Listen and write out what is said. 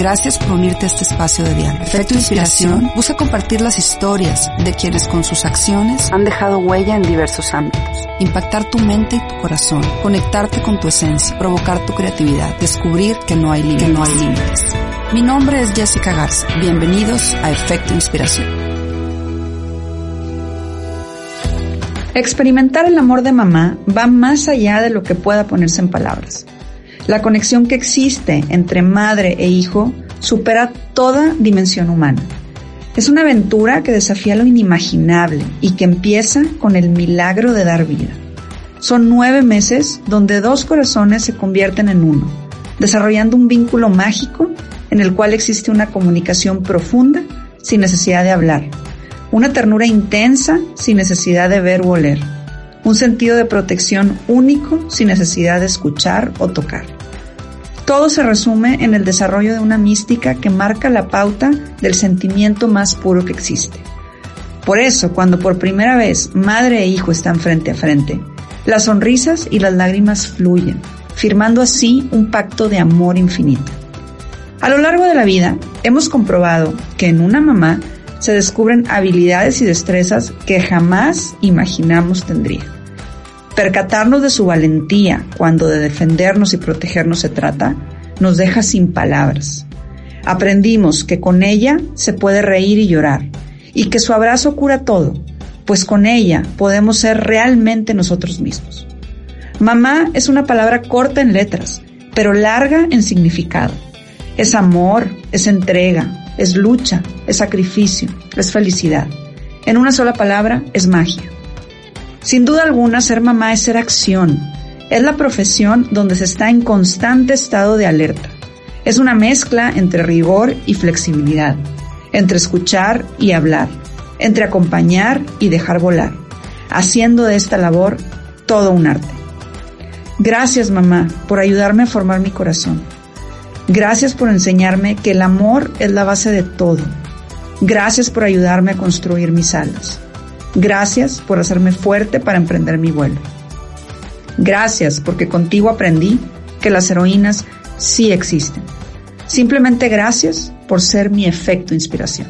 Gracias por unirte a este espacio de diálogo. Efecto Inspiración busca compartir las historias de quienes con sus acciones han dejado huella en diversos ámbitos. Impactar tu mente y tu corazón, conectarte con tu esencia, provocar tu creatividad, descubrir que no hay límites. No hay límites. Mi nombre es Jessica Garza. Bienvenidos a Efecto Inspiración. Experimentar el amor de mamá va más allá de lo que pueda ponerse en palabras. La conexión que existe entre madre e hijo supera toda dimensión humana. Es una aventura que desafía lo inimaginable y que empieza con el milagro de dar vida. Son nueve meses donde dos corazones se convierten en uno, desarrollando un vínculo mágico en el cual existe una comunicación profunda sin necesidad de hablar, una ternura intensa sin necesidad de ver o oler, un sentido de protección único sin necesidad de escuchar o tocar. Todo se resume en el desarrollo de una mística que marca la pauta del sentimiento más puro que existe. Por eso, cuando por primera vez madre e hijo están frente a frente, las sonrisas y las lágrimas fluyen, firmando así un pacto de amor infinito. A lo largo de la vida, hemos comprobado que en una mamá se descubren habilidades y destrezas que jamás imaginamos tendría. Percatarnos de su valentía cuando de defendernos y protegernos se trata, nos deja sin palabras. Aprendimos que con ella se puede reír y llorar, y que su abrazo cura todo, pues con ella podemos ser realmente nosotros mismos. Mamá es una palabra corta en letras, pero larga en significado. Es amor, es entrega, es lucha, es sacrificio, es felicidad. En una sola palabra, es magia. Sin duda alguna, ser mamá es ser acción. Es la profesión donde se está en constante estado de alerta. Es una mezcla entre rigor y flexibilidad, entre escuchar y hablar, entre acompañar y dejar volar, haciendo de esta labor todo un arte. Gracias mamá por ayudarme a formar mi corazón. Gracias por enseñarme que el amor es la base de todo. Gracias por ayudarme a construir mis alas. Gracias por hacerme fuerte para emprender mi vuelo. Gracias porque contigo aprendí que las heroínas sí existen. Simplemente gracias por ser mi efecto inspiración.